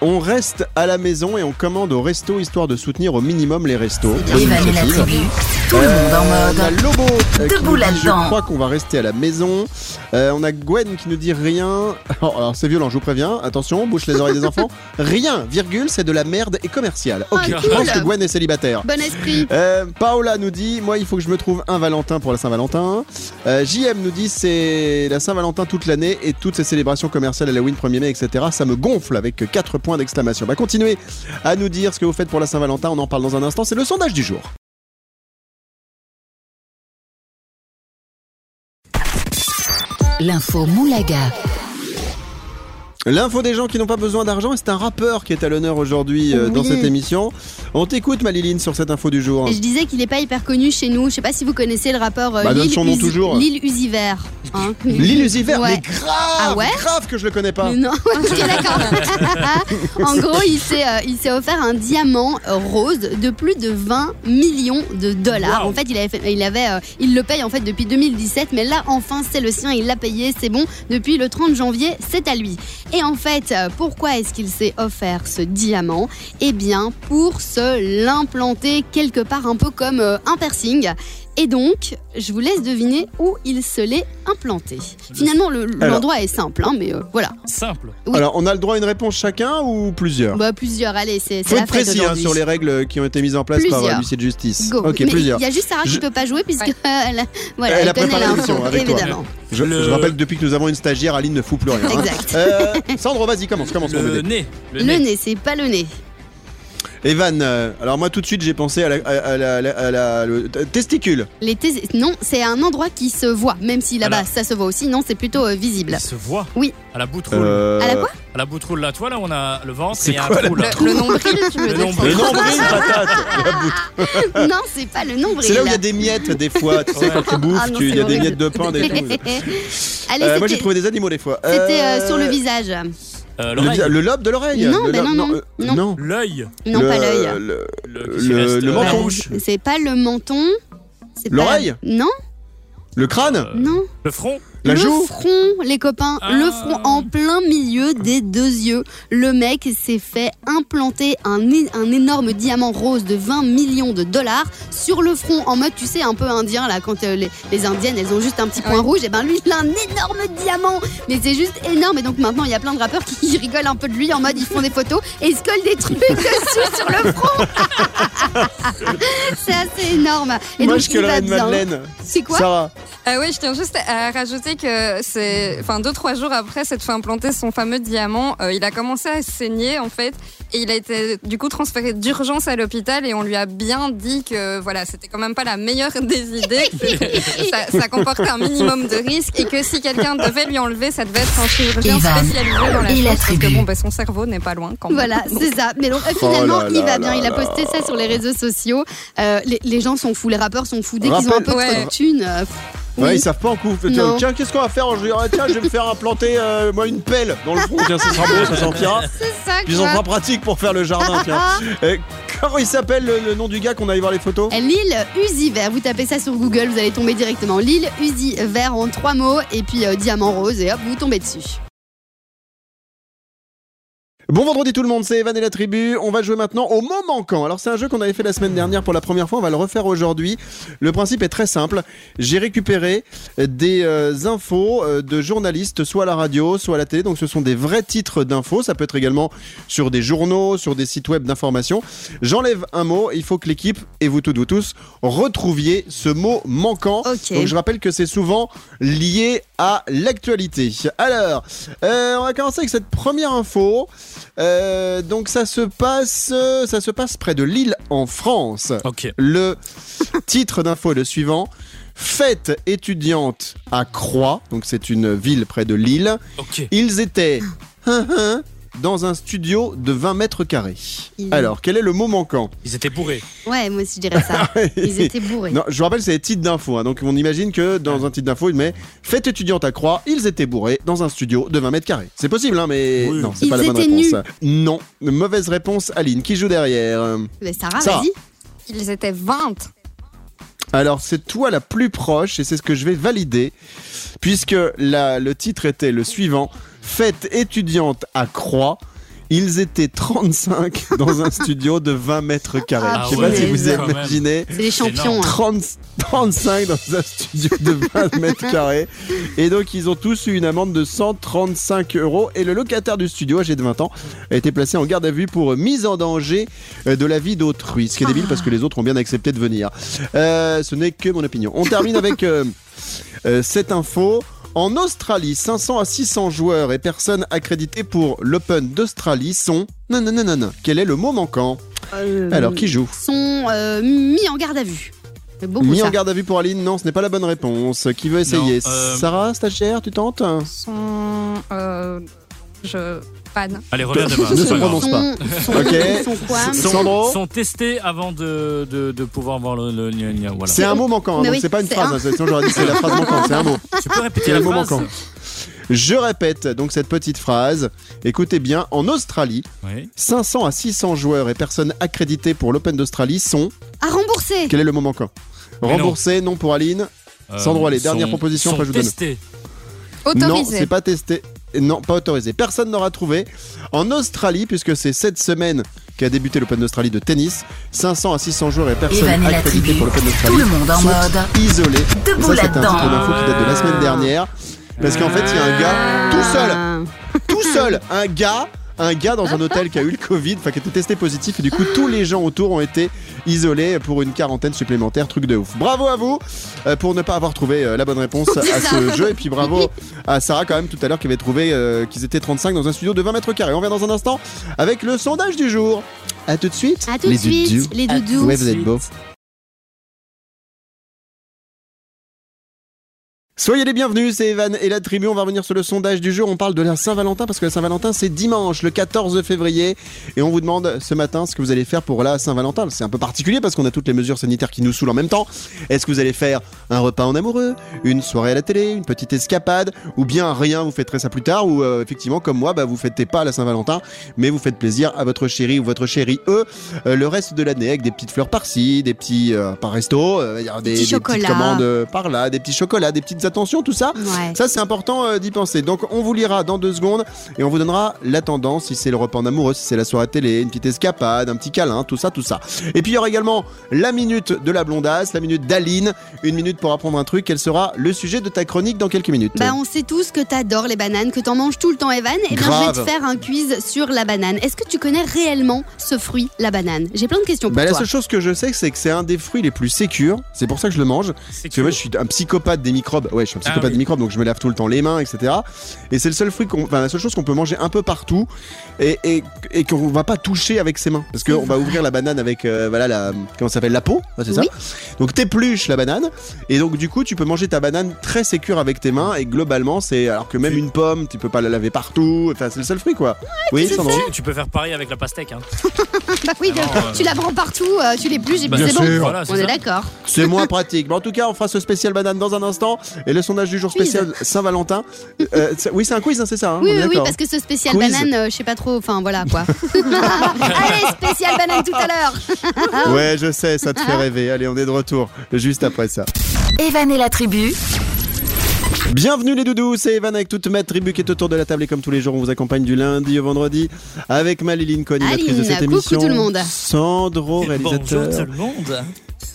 on reste à la maison et on commande au resto histoire de soutenir au minimum les restos. La tribu. Tout le monde en Euh, on a mode. Lobo euh, qui Debout nous dit, Je crois qu'on va rester à la maison. Euh, on a Gwen qui nous dit rien. *laughs* Oh, alors c'est violent, je vous préviens. Attention, bouche les oreilles des enfants. *laughs* Rien, virgule, c'est de la merde et commercial. Ok, Ah, je pense que Gwen est célibataire. Bon esprit. Euh, Paola nous dit Moi, il faut que je me trouve un Valentin pour la Saint-Valentin. Euh, JM nous dit C'est la Saint-Valentin toute l'année et toutes ces célébrations commerciales, Halloween, 1er mai, etc. Ça me gonfle avec 4 points d'exclamation. Bah, continuez à nous dire ce que vous faites pour la Saint-Valentin. On en parle dans un instant. C'est le sondage du jour. L'info Moulaga. L'info des gens qui n'ont pas besoin d'argent, c'est un rappeur qui est à l'honneur aujourd'hui euh, dans cette émission. On t'écoute, Maliline, sur cette info du jour. Je disais qu'il est pas hyper connu chez nous. Je sais pas si vous connaissez le rappeur euh, Bah, donne Lil son nom Uzi- toujours. Lil Uzi Vert. hein. *laughs* Lil Uzi Vert, Ouais. mais grave, Ah ouais grave que je le connais pas. Mais Non, *laughs* ok d'accord. *laughs* en gros, il s'est, euh, il s'est offert un diamant euh, rose de plus de 20 millions de dollars. Wow. En fait, il avait, fait- il avait, il le paye en fait depuis 2017, mais là enfin c'est le sien, il l'a payé, c'est bon. Depuis le 30 janvier, c'est à lui. Et en fait, euh, pourquoi est-ce qu'il s'est offert ce diamant? Eh bien, pour se l'implanter quelque part un peu comme euh, un piercing. Et donc, je vous laisse deviner où il se l'est implanté. Finalement, le- l'endroit est simple, hein, mais euh, voilà. Simple. Oui. Alors, on a le droit à une réponse chacun ou plusieurs Bah, plusieurs, allez, c'est c'est Faut la être fête précis hein, sur les règles qui ont été mises en place par Plusieurs. euh, l'huissier de justice. Go. Ok, Mais plusieurs. Il y a juste Sarah qui Je- peut pas jouer puisque Ouais. *laughs* elle, voilà, Elle a connaît préparé l'info, l'émission avec toi. évidemment. Je, Le- je rappelle que depuis que nous avons une stagiaire, Aline ne fout plus rien. hein. Exact. Euh, Sandro, vas-y, commence, commence Le bébé. nez. Le nez, c'est pas le nez. Evan, euh, alors moi tout de suite j'ai pensé à la, à, à la- à la- à la- le t- testicule. Les Non, c'est un endroit qui se voit, même si là-bas ça se voit aussi. Non, c'est plutôt euh, visible. Il se voit. Oui. À la boutroule. Euh, À la quoi? À la boutroule, là, toi, là, on a le ventre C'est et un quoi, la trou, là. Le, le nombril, tu veux Le dire nombril. Le nombril, patate. La *laughs* non, c'est pas le nombril. C'est là où il y a des miettes des fois. Tu sais, quand tu bouffes, Ah non, tu- il y c'est a des horrible. miettes de pain, des *laughs* tout. Allez, Euh, moi j'ai c'était trouvé des animaux des fois. c'était, euh, Euh, sur le visage. Euh, le, lobe de l'oreille. Non, Le ben non, non, euh, non. non. L'œil. Non, Le- pas l'œil. Le, Le, menton. C'est pas le menton. pas- L'oreille? Non, le crâne? Non. Le front. La le joue front, les copains, Ah. le front en plein milieu des deux yeux. Le mec s'est fait implanter un, un énorme diamant rose de 20 millions de dollars sur le front, en mode, tu sais, un peu indien, là, quand euh, les, les indiennes, elles ont juste un petit point Ouais. rouge, et ben lui, il a un énorme diamant. Mais c'est juste énorme, et donc maintenant, il y a plein de rappeurs qui rigolent un peu de lui, en mode, ils font des photos, et ils se collent des trucs *laughs* dessus sur le front. *laughs* c'est assez énorme. Et Moi donc, je il va bien. madeleine. C'est quoi Sarah. Ah oui, je tiens juste à rajouter que c'est, enfin, deux trois jours après s'être fait implanter son fameux diamant, euh, il a commencé à saigner en fait, et il a été du coup transféré d'urgence à l'hôpital et on lui a bien dit que voilà, c'était quand même pas la meilleure *laughs* des idées, *laughs* ça, ça comportait un minimum de risques et que si quelqu'un devait lui enlever, ça devait être un chirurgien spécialisé dans la chose parce que bon, bah, son cerveau n'est pas loin quand même. Voilà, c'est ça. Mais donc euh, Oh finalement, là il va bien. Il a là. posté ça sur les réseaux sociaux. Euh, les, les gens sont fous, les rappeurs sont fous. Dès qu'ils ont un peu trop Ouais. de thunes. Ouais, oui. ils savent pas en coup. Non. Tiens, qu'est-ce qu'on va faire Je ah, tiens, je vais me faire implanter euh, moi une pelle dans le front. Tiens, ça sera beau, ça sentira. *laughs* C'est ça, Puis ils ont quoi. pas pratique pour faire le jardin. Tiens. *laughs* Euh, comment il s'appelle le, le nom du gars qu'on allait voir les photos L'île Uzi Vert, vous tapez ça sur Google, vous allez tomber directement. L'île Uzi Vert en trois mots et puis euh, diamant rose et hop, vous tombez dessus. Bon vendredi tout le monde, c'est Evan et la tribu. On va jouer maintenant au mot manquant. Alors c'est un jeu qu'on avait fait la semaine dernière pour la première fois, on va le refaire aujourd'hui. Le principe est très simple. J'ai récupéré des euh, infos euh, de journalistes, soit à la radio, soit à la télé. Donc ce sont des vrais titres d'infos. Ça peut être également sur des journaux, sur des sites web d'information. J'enlève un mot. Il faut que l'équipe et vous toutes, vous tous, retrouviez ce mot manquant. Donc je rappelle que c'est souvent lié à l'actualité. Alors, euh, on va commencer avec cette première info. Euh, donc ça se passe, euh, ça se passe près de Lille en France. Ok. Le titre d'info est le suivant. Fête étudiante à Croix, donc c'est une ville près de Lille. Ok. Ils étaient hein, hein, dans un studio de 20 mètres carrés. Ils- Alors, quel est le mot manquant? Ils étaient bourrés. Ouais, moi aussi je dirais ça. *laughs* Ils étaient bourrés. Non, je vous rappelle, c'est des titres d'infos. hein. donc on imagine que dans un titre d'info, il met Fête étudiante à Croix, ils étaient bourrés dans un studio de 20 mètres carrés. C'est possible, hein, mais Oui. non, c'est Ils pas la bonne étaient réponse. Non, mauvaise réponse, Aline. Qui joue derrière? Mais Sarah, Sarah. vas-y. Ils étaient 20. Alors, c'est toi la plus proche et c'est ce que je vais valider, puisque la- le titre était le suivant Fête étudiante à Croix. Ils étaient 35 *laughs* dans un studio de 20 mètres carrés. Ah, je sais pas si vous imaginez. C'est les champions. hein. 30 35 dans un studio de 20 *laughs* mètres carrés. Et donc, ils ont tous eu une amende de 135 euros. Et le locataire du studio, âgé de 20 ans, a été placé en garde à vue pour mise en danger euh, de la vie d'autrui. Ce qui est débile parce que les autres ont bien accepté de venir. Euh, ce n'est que mon opinion. On termine avec euh, euh, cette info. En Australie, 500 à 600 joueurs et personnes accréditées pour l'Open d'Australie sont. Non, non, non, non, non. Quel est le mot manquant Euh, Alors, qui joue sont euh, mis en garde à vue. Beaucoup Mis ça. en garde à vue pour Aline, non, ce n'est pas la bonne réponse. Qui veut essayer Non, euh, Sarah, stagiaire, tu tentes Sont, euh, je panne. Allez, reviens demain. Ne se prononce pas. Sont, Ok. sont quoi Sont, Sandro sont testés avant de, de, de pouvoir voir le, le gna gna, voilà. C'est un mot manquant, hein, oui, c'est pas une phrase. un. hein, sinon j'aurais dit c'est la phrase manquante, c'est un mot. *laughs* Tu peux répéter C'est la le mot phrase manquant. Je répète donc cette petite phrase. Écoutez bien, en Australie, Oui. 500 à 600 joueurs et personnes accréditées pour l'Open d'Australie sont. À rembourser. Quel est le mot manquant? Mais non. Remboursé, non pour Aline. Sandro, allez, dernière proposition, après je vous donne. testés. Non, Autorisé. c'est pas testé. Non, pas autorisé. Personne n'aura trouvé. En Australie, puisque c'est cette semaine qui a débuté l'Open d'Australie de tennis. 500 à 600 joueurs et personnes Evan et la tribu. pour l'Open d'Australie. Tout le monde en sont mode. isolés. Debout c'est un titre d'info qui date de la semaine dernière. Parce qu'en fait, il y a un gars tout seul tout seul, un gars, un gars dans un hôtel qui a eu le Covid, enfin qui était testé positif et du coup tous les gens autour ont été isolés pour une quarantaine supplémentaire, truc de ouf. Bravo à vous euh, pour ne pas avoir trouvé euh, la bonne réponse à ce jeu et puis bravo à Sarah quand même tout à l'heure qui avait trouvé euh, qu'ils étaient 35 dans un studio de 20 mètres carrés. On vient dans un instant avec le sondage du jour. À tout de suite. À tout de suite, les doudous. Ouais, vous êtes beaux. Soyez les bienvenus, c'est Evan et la tribu. On va revenir sur le sondage du jour. On parle de la Saint-Valentin parce que la Saint-Valentin c'est dimanche, le 14 février. Et on vous demande ce matin ce que vous allez faire pour la Saint-Valentin. C'est un peu particulier parce qu'on a toutes les mesures sanitaires qui nous saoulent en même temps. Est-ce que vous allez faire un repas en amoureux, une soirée à la télé, une petite escapade ou bien rien, vous fêterez ça plus tard ou euh, effectivement comme moi, bah, vous fêtez pas la Saint-Valentin mais vous faites plaisir à votre chéri ou votre chérie eux euh, le reste de l'année avec des petites fleurs par-ci, des petits euh, par resto, des, des petites chocolats. commandes par là, des petits chocolats, des petites attentions, tout ça. Ouais. Ça, c'est important euh, d'y penser. Donc, on vous lira dans deux secondes et on vous donnera la tendance si c'est le repas en amoureux, si c'est la soirée télé, une petite escapade, un petit câlin, tout ça, tout ça. Et puis, il y aura également la minute de la blondasse, la minute d'Aline, une minute pour apprendre un truc. Quel sera le sujet de ta chronique dans quelques minutes Bah, on sait tous que t'adores les bananes, que t'en manges tout le temps, Evan. Et bien, je vais te faire un quiz sur la banane. Est-ce que tu connais réellement ce fruit, la banane? J'ai plein de questions pour Bah, la toi. seule chose que je sais, c'est que c'est un des fruits les plus sécures. C'est pour ça que je le mange. C'est Parce que moi, je suis un psychopathe des microbes. Ouais, je suis un Ah psychopathe oui. des microbes, donc je me lave tout le temps les mains, etc. Et c'est le seul fruit, enfin la seule chose qu'on peut manger un peu partout et, et, et qu'on va pas toucher avec ses mains, parce qu'on va ouvrir la banane avec, euh, voilà, la, comment ça s'appelle, la peau, c'est Oui. ça. Donc t'épluches la banane et donc du coup tu peux manger ta banane très sécure avec tes mains et globalement c'est, alors que même une pomme, tu peux pas la laver partout. Enfin c'est le seul fruit quoi. oui. Tu, tu peux faire pareil avec la pastèque. Hein. Bah *laughs* oui, Alors, de- euh, tu la prends partout, euh, tu l'épluches et puis c'est bon. sûr. Voilà, On est d'accord. C'est moins pratique. Mais en tout cas, on fera ce spécial banane dans un instant. Et le sondage du jour spécial Saint-Valentin. Euh, c'est- oui, c'est un quiz, hein, c'est ça hein, Oui, oui, oui, parce que ce spécial Quiz. banane, euh, je sais pas trop, enfin voilà quoi. *laughs* Allez, spécial banane tout à l'heure. *laughs* Ouais, je sais, ça te fait rêver. Allez, on est de retour juste après ça. Evan et la tribu. Bienvenue les doudous, c'est Evan avec toute ma tribu qui est autour de la table et comme tous les jours, on vous accompagne du lundi au vendredi avec Maléline, co-animatrice de cette coucou émission. tout le monde. Sandro, Bonjour tout réalisateur. le monde.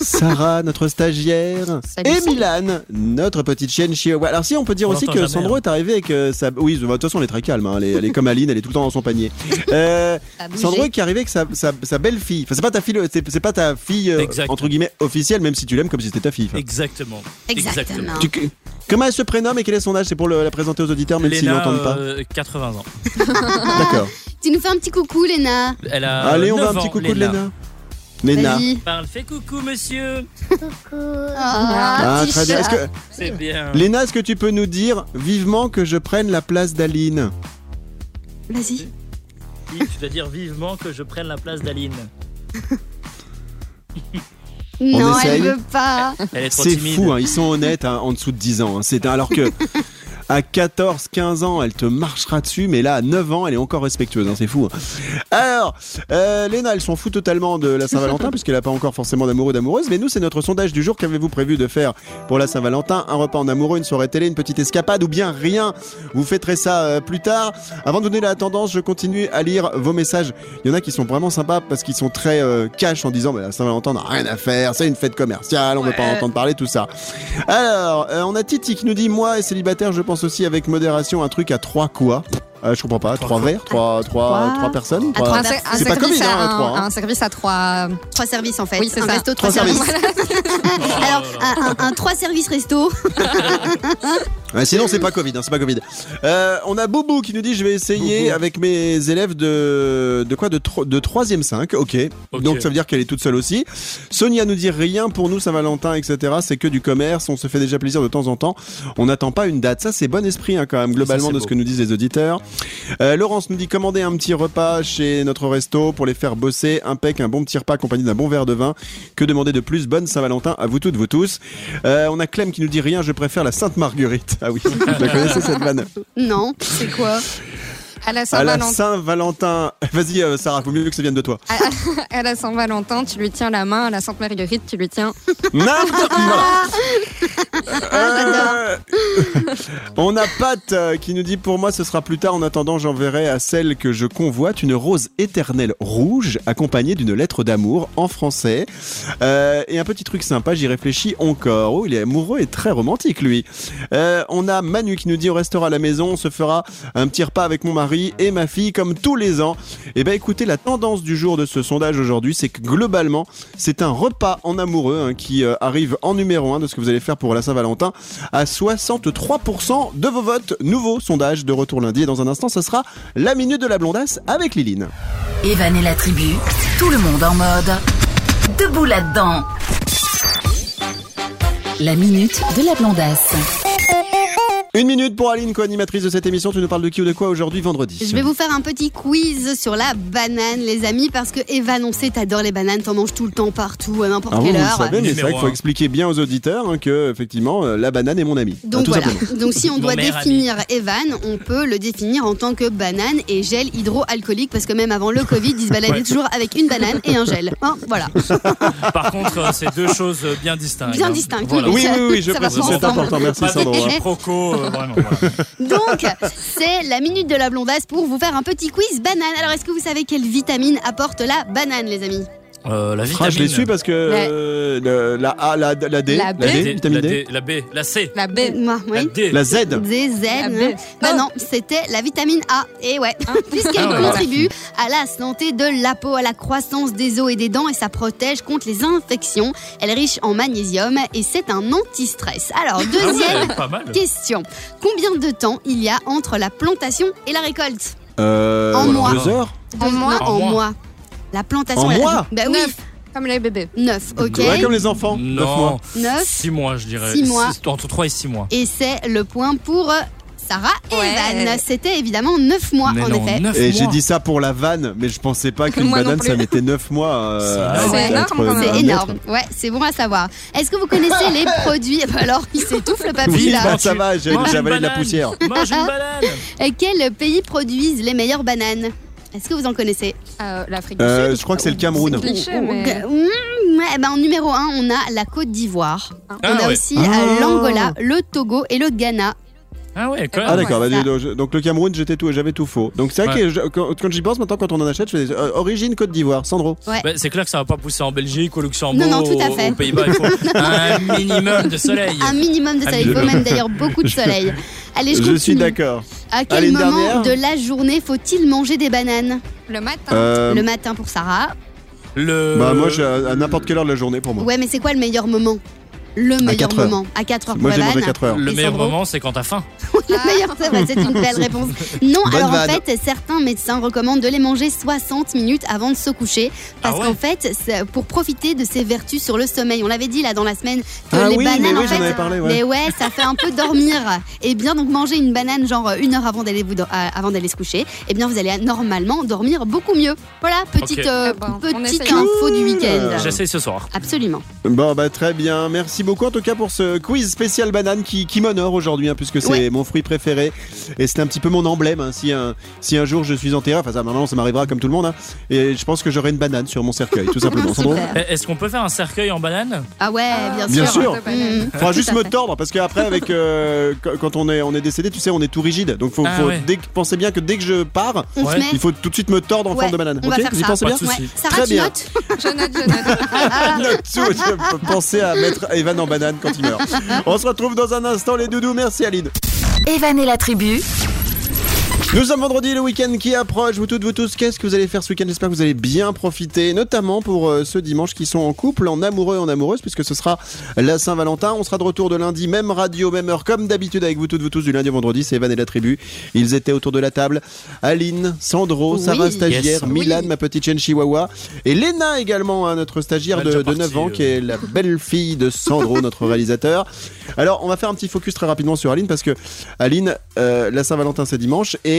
Sarah, notre stagiaire. Salut, et. Milan, notre petite chienne chihuahua. Alors si, on peut dire On aussi que jamais, Sandro hein. est arrivé avec euh, sa... Oui, de toute façon, elle est très calme. hein. Elle, est, elle est comme Aline, elle est tout le temps dans son panier. *laughs* Euh. Sandro qui est arrivé avec sa, sa, sa belle-fille. Enfin, c'est pas ta fille, c'est, c'est pas ta fille, euh, entre guillemets, officielle, même si tu l'aimes comme si c'était ta fille. Enfin, Exactement. Exactement. tu- comment elle se prénomme et quel est son âge? C'est pour le- la présenter aux auditeurs, même s'ils Léna, l'entendent pas. euh, 80 ans. D'accord. *laughs* Tu nous fais un petit coucou, Léna. Elle a Allez, on va 9 un petit coucou de Léna. Léna. Parle, fais coucou monsieur. Ah, petit très bien. chat. Est-ce que, C'est bien. Léna, est-ce que tu peux nous dire vivement que je prenne la place d'Aline Vas-y. Oui, Tu dois dire vivement que je prenne la place d'Aline. Non, elle veut pas. Elle est trop C'est timide. fou, hein, ils sont honnêtes hein, en dessous de 10 ans. hein. C'est alors que *laughs* à 14, 15 ans, elle te marchera dessus, mais là, à 9 ans, elle est encore respectueuse. hein, c'est fou. hein. Alors, euh, Léna, elle s'en fout totalement de la Saint-Valentin, *laughs* puisqu'elle n'a pas encore forcément d'amoureux d'amoureuse. Mais nous, c'est notre sondage du jour. Qu'avez-vous prévu de faire pour la Saint-Valentin? Un repas en amoureux, une soirée télé, une petite escapade ou bien rien? Vous fêterez ça euh, plus tard. Avant de donner la tendance, je continue à lire vos messages. Il y en a qui sont vraiment sympas parce qu'ils sont très euh, cash en disant bah, la Saint-Valentin, n'a rien à faire, c'est une fête commerciale, on ne veut pas entendre parler, tout ça. Alors, euh, on a Titi qui nous dit Moi, célibataire, je pense aussi avec modération un truc à trois quoi Euh, Je comprends pas, trois, Trois verres, trois, trois, Trois. trois personnes À trois- trois Un, un C'est pas Covid, hein, à trois, hein. un service à trois. Trois services en fait. Oui, c'est un ça. resto, trois, Trois services. services. *laughs* Alors, un, un- un trois services resto. *laughs* Ouais, sinon, c'est pas Covid, hein, c'est pas Covid. Euh, on a Boubou qui nous dit Je vais essayer avec mes élèves de, de quoi de, tro- de 3ème 5. Ok. Ok. Donc, ça veut dire qu'elle est toute seule aussi. Sonia nous dit Rien pour nous, Saint-Valentin, etc. C'est que du commerce. On se fait déjà plaisir de temps en temps. On n'attend pas une date. Ça, c'est bon esprit, hein, quand même, globalement, de beau. ce que nous disent les auditeurs. Euh, Laurence nous dit Commander un petit repas chez notre resto pour les faire bosser. Impec, un bon petit repas accompagné d'un bon verre de vin. Que demander de plus? Bonne Saint-Valentin à vous toutes, vous tous. Euh, on a Clem qui nous dit Rien, je préfère la Sainte Marguerite. Ah oui, je la connaissais cette vanne? Non, c'est quoi? À la À Saint-Valentin, Saint-Valentin. *laughs* Vas-y, euh, Sarah, faut mieux que ça vienne de toi. *laughs* à la Saint-Valentin, tu lui tiens la main. À la Sainte Marguerite, tu lui tiens. *laughs* N'importe Ah, Euh, On a Pat euh, qui nous dit pour moi ce sera plus tard. En attendant, j'enverrai à celle que je convoite une rose éternelle rouge accompagnée d'une lettre d'amour en français. Euh, et un petit truc sympa, j'y réfléchis encore. Oh, il est amoureux et très romantique lui. Euh, on a Manu qui nous dit on restera à la maison, on se fera un petit repas avec mon mari et ma fille comme tous les ans. Et ben écoutez, la tendance du jour de ce sondage aujourd'hui, c'est que globalement, c'est un repas en amoureux hein, qui euh, arrive en numéro 1 de ce que vous allez faire pour la Saint-Valentin à 63% de vos votes. Nouveau sondage de retour lundi et dans un instant, ce sera la minute de la blondasse avec Liline. Evan et la tribu, tout le monde en mode. Debout là-dedans. La minute de la blondasse. Une minute pour Aline, co-animatrice de cette émission. Tu nous parles de qui ou de quoi aujourd'hui, vendredi Je vais vous faire un petit quiz sur la banane, les amis, parce que Evan, on sait, t'adores les bananes, t'en manges tout le temps, partout, à n'importe Ah, quelle vous heure. savez, mais c'est vrai qu'il faut expliquer bien aux auditeurs hein, que, effectivement, euh, la banane est mon ami. Donc tout voilà. simplement. Donc si on doit définir Evan, on peut le définir en tant que banane et gel hydroalcoolique parce que même avant le Covid, il se baladait Ouais. toujours avec une banane et un gel. Hein, voilà. *laughs* Par contre, euh, c'est deux choses euh, bien distinctes. Bien hein. distinctes, Voilà. oui, Oui, oui, oui, je précise, pas c'est important. Merci, Sandro. hein. Euh. Donc c'est la minute de la blondasse pour vous faire un petit quiz banane. Alors est-ce que vous savez quelle vitamine apporte la banane, les amis? Euh, la Ah, vitamine. je l'ai su parce que euh, le- la A, la, la D, La B. D, D, vitamine la, D, D, la B, la C, La B. Moi, la oui. D. la Z. Des Z. La hein. Bah Oh. non, c'était la vitamine A. Et ouais, *laughs* puisqu'elle Ah ouais. contribue à la santé de la peau, à la croissance des os et des dents et ça protège contre les infections. Elle est riche en magnésium et c'est un anti-stress. Alors, Ah deuxième ouais, pas mal. question. Combien de temps il y a entre la plantation et la récolte? Euh, En mois. Deux heures En mois En En mois. mois. La plantation. En la- mois Bah oui, Neuf. Comme les bébés. 9, ok. Ouais, comme les enfants. Neuf mois. Non, 9. 6 mois, je dirais. Six mois. Six- entre 3 et 6 mois. Et c'est le point pour euh, Sarah et Ouais. Evan. C'était évidemment 9 mois Mais en non, effet. 9 Et j'ai dit ça pour la vanne, mais je pensais pas qu'une banane ça mettait 9 mois. euh, C'est énorme. C'est euh, C'est énorme. Ouais, c'est bon à savoir. Est-ce que vous connaissez les *laughs* produits? Bah Alors, il s'étouffe le papy Oui, là. bah, ça va, j'ai avalé de la poussière. Mange une banane. *laughs* Quels pays produisent les meilleures bananes? Est-ce que vous en connaissez Euh, L'Afrique du Euh, Sud. je crois que c'est le Cameroun. C'est cliché, mais. Mmh, ouais, ben, En numéro 1, on a la Côte d'Ivoire. Ah on a ouais. aussi Ah. euh, l'Angola, le Togo et le Ghana. Ah ouais, quand Ah même. d'accord, ouais, bah, donc, le Cameroun j'étais tout, j'avais tout faux. Donc c'est vrai Ouais. que je- quand, quand j'y pense maintenant quand on en achète, je fais euh, origine Côte d'Ivoire, Sandro. Ouais. Bah, c'est clair que ça va pas pousser en Belgique, au Luxembourg, Non, non, tout à au- fait. aux Pays-Bas. Il faut *laughs* un minimum de soleil. Un minimum de soleil. Il faut minimum. même d'ailleurs beaucoup de soleil. Allez, je, Je continue. suis d'accord. À quel Allez, une moment dernière de la journée faut-il manger des bananes Le matin. Euh, Le matin pour Sarah. Le... Bah moi j'ai à à n'importe quelle heure de la journée pour moi. Ouais, mais c'est quoi le meilleur moment Le meilleur 4 heures. moment. À 4 heures Moi pour j'ai Evan. mangé 4 heures. Le meilleur moment, c'est quand t'as faim. *laughs* Le meilleur, c'est vrai, c'est une belle *laughs* réponse. Non, Bonne alors en fait, certains médecins recommandent de les manger 60 minutes avant de se coucher. Parce Ah ouais qu'en fait, c'est pour profiter de ses vertus sur le sommeil. On l'avait dit là dans la semaine que Ah les oui, bananes, mais en oui, fait, avais parlé, ouais. mais ouais, ça fait un peu dormir. Et bien, donc manger une banane genre une heure avant d'aller vous euh, avant d'aller se coucher, et bien vous allez normalement dormir beaucoup mieux. Voilà, petite euh, Eh petite info du week-end. J'essaye ce soir. Absolument. Bon bah très bien, merci beaucoup en tout cas pour ce quiz spécial banane qui, qui m'honore aujourd'hui hein, puisque c'est Ouais. mon fruit préféré et c'est un petit peu mon emblème hein, si, un, si un jour je suis enterré, enfin ça normalement ça m'arrivera comme tout le monde hein, et je pense que j'aurai une banane sur mon cercueil tout simplement. *laughs* Eh, Est-ce qu'on peut faire un cercueil en banane? Ah ouais, bien sûr. Bien sûr. banane. Mhm. Faudra juste me tordre parce qu'après avec euh, quand- on est on est décédé tu sais on est tout rigide donc faut, Ah faut- ouais. dès que- pensez bien que dès que je pars Ouais. il faut tout de suite me tordre en Ouais, forme de banane. on va ok faire Vous y pensez bien Très tu bien. notes? Je note, je note. *laughs* Note tout, je peux penser à mettre *laughs* En banane quand il meurt. On se retrouve dans un instant les doudous, merci Aline. Evan et la tribu, Nous sommes vendredi, le week-end qui approche. Vous toutes, vous tous, qu'est-ce que vous allez faire ce week-end? J'espère que vous allez bien profiter, notamment pour euh, ceux dimanche qui sont en couple, en amoureux et en amoureuse, puisque ce sera la Saint-Valentin. On sera de retour de lundi, même radio, même heure, comme d'habitude avec vous toutes, vous tous, du lundi au vendredi. C'est Evan et la tribu. Ils étaient autour de la table. Aline, Sandro, Oui. Sarah, stagiaire, Yes. Milan, Oui. ma petite chienne chihuahua, et Léna également, hein, notre stagiaire de, déjà de 9 partie, ans, euh. qui est la belle fille de Sandro, *laughs* notre réalisateur. Alors, on va faire un petit focus très rapidement sur Aline, parce que Aline, euh, la Saint-Valentin c'est dimanche, et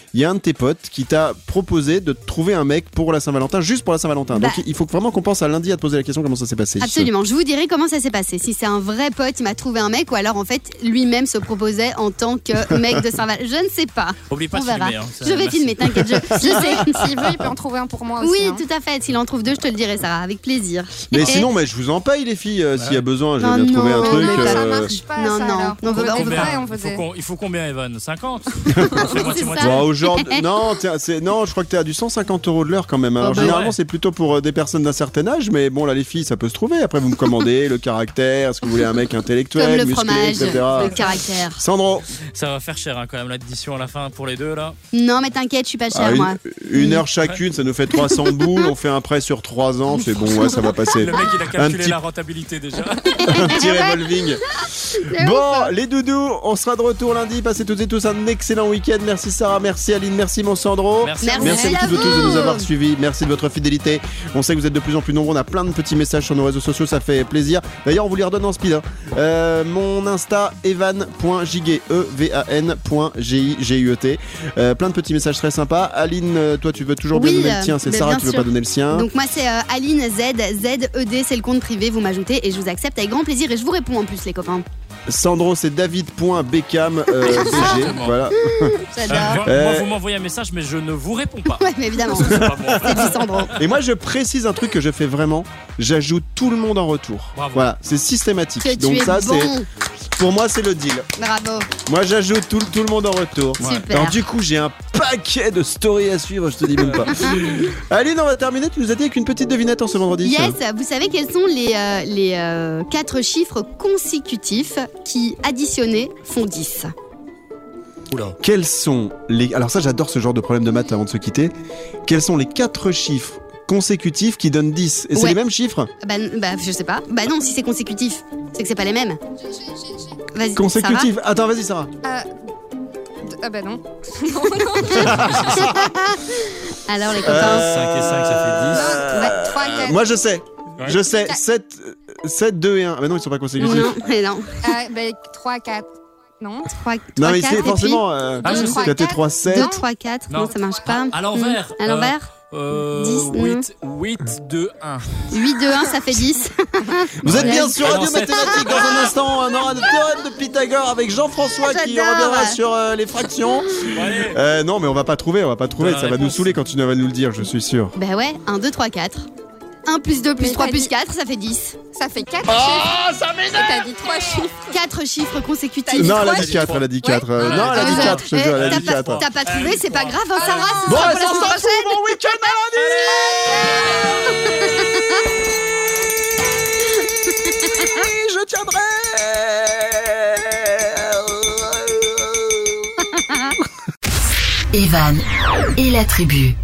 il y a un de tes potes qui t'a proposé de trouver un mec pour la Saint-Valentin, juste pour la Saint-Valentin. Bah. Donc il faut vraiment qu'on pense à lundi à te poser la question comment ça s'est passé. Absolument, je vous dirai comment ça s'est passé. Si c'est un vrai pote, il m'a trouvé un mec, ou alors en fait lui-même se proposait en tant que *laughs* mec de Saint-Valentin. Je ne sais pas. Oublie pas On verra. filmer. hein, ça- Je vais merci. filmer, t'inquiète. Je, *laughs* je sais. S'il veut, il peut en trouver un pour moi aussi. Oui, hein. tout à fait. S'il en trouve deux, je te le dirai, Sarah, avec plaisir. Mais Et- sinon, mais je vous en paye les filles, euh, s'il y a besoin, j'ai Oh bien trouvé un non, truc. mais Ça euh, marche pas, Non, ça, non. alors. On veut- veut on des veut- vrais, on il, faut faisait. qu'on- il faut combien, Evan 50 *laughs* C'est *laughs* non, c'est- non, je crois que t'es à du 150 euros de l'heure quand même. Alors, Oh, bah généralement, ouais. c'est plutôt pour euh, des personnes d'un certain âge, mais bon, là, les filles, ça peut se trouver. Après, vous me commandez le caractère, est-ce que vous voulez un mec intellectuel, Comme le musclé, fromage, etc. le caractère. Sandro, Ça va faire cher hein, quand même l'addition à la fin pour les deux là. Non, mais t'inquiète, je suis pas chère, ah, moi. une, une heure chacune, ça nous fait 300 *laughs* boules. On fait un prêt sur 3 ans, c'est bon, ouais, ça va passer. Le mec il a calculé petit- la rentabilité déjà. *laughs* un petit revolving. Bon, les doudous, on sera de retour lundi. Passez toutes et tous un excellent week-end. Merci Sarah, merci Aline, merci mon Sandro. Merci. Merci. Merci à à toutes et tous de vous. nous avoir suivis. Merci de votre fidélité. On sait que vous êtes de plus en plus nombreux. On a plein de petits messages sur nos réseaux sociaux. Ça fait plaisir. D'ailleurs, on vous les redonne en speed. hein. Euh, mon Insta, evan.jiguet. E-V-A-N.G-I-G-U-E-T. Euh, plein de petits messages très sympas. Aline, euh, toi, tu veux toujours bien Oui, donner le tien. C'est Sarah bien qui veut sûr. pas donner le sien. Donc moi c'est euh, Aline Z, Z-E-D, c'est le compte privé, vous m'ajoutez et je vous accepte avec grand plaisir et je vous réponds en plus les copains. Sandro, c'est david.beckham. euh, *laughs* BG. Voilà. *laughs* Euh, J'adore. moi, Euh, moi, vous m'envoyez un message mais je ne vous réponds pas. *laughs* Ouais mais évidemment, C'est pas moi. c'est du Sandro. Et moi, je précise un truc que je fais vraiment. J'ajoute tout le monde en retour. Bravo. Voilà, c'est systématique. Que Donc tu es ça, bon, c'est pour moi, c'est le deal. bravo, Moi, j'ajoute tout, tout le monde en retour. super. Alors du coup, j'ai un paquet de stories à suivre. Je te dis même pas. Aline, on va terminer. Tu nous as dit avec une petite devinette en ce vendredi. Yes, vous savez quels sont les, euh, les euh, quatre chiffres consécutifs qui additionnés font 10 Quels sont les Alors ça, j'adore ce genre de problème de maths avant de se quitter. Quels sont les quatre chiffres consécutifs qui donnent 10 Et c'est Ouais. les mêmes chiffres? Bah, bah je sais pas. Bah non, si c'est consécutif, c'est que c'est pas les mêmes. Vas-y, Consécutifs. Attends, vas-y, Sarah. Ah, d- ah bah non. Sarah *laughs* Alors les copains, Euh, 5 et 5 ça Ouais, trois, quatre. Moi, je sais. Ouais. Je sais. Quatre. 7, 7, 2 et 1. Mais non, ils sont pas consécutifs. non, mais non. Ah, bah 3, 4. Non? 3, Non, mais 4, c'est forcément. Euh, Ah, je sais. 4 et 3, 7. 2, 3, 4, non, Non. ça marche pas. À l'envers. À l'envers Euh, 10, 8, 8, 2, 1. 8, 2, 1, ça fait 10. *laughs* Vous êtes bien sur Ah, Radio. Mathématiques. Dans un instant, on aura le théorème de Pythagore avec Jean-François qui reviendra sur euh, les fractions. Euh, non, mais on va pas trouver, on va pas trouver. Donne Ça va nous saouler quand tu vas nous le dire, je suis sûr. Bah ouais, 1, 2, 3, 4. 1 plus 2 plus Mais 3 t'as plus dit- 4, ça fait 10. Ça fait 4 Oh, chiffres. ça Et t'as dit 3 chiffres. 4 chiffres consécutifs. Dit Non, elle a dit 4, elle a dit 4. Ouais. Non, elle a dit Euh, 4, je te eh, jure, elle a t'as dit pas- 4. T'as pas trouvé, c'est pas grave, hein, Sarah, Bon, sera elle pour bon week-end *laughs* Je tiendrai Evan et la tribu.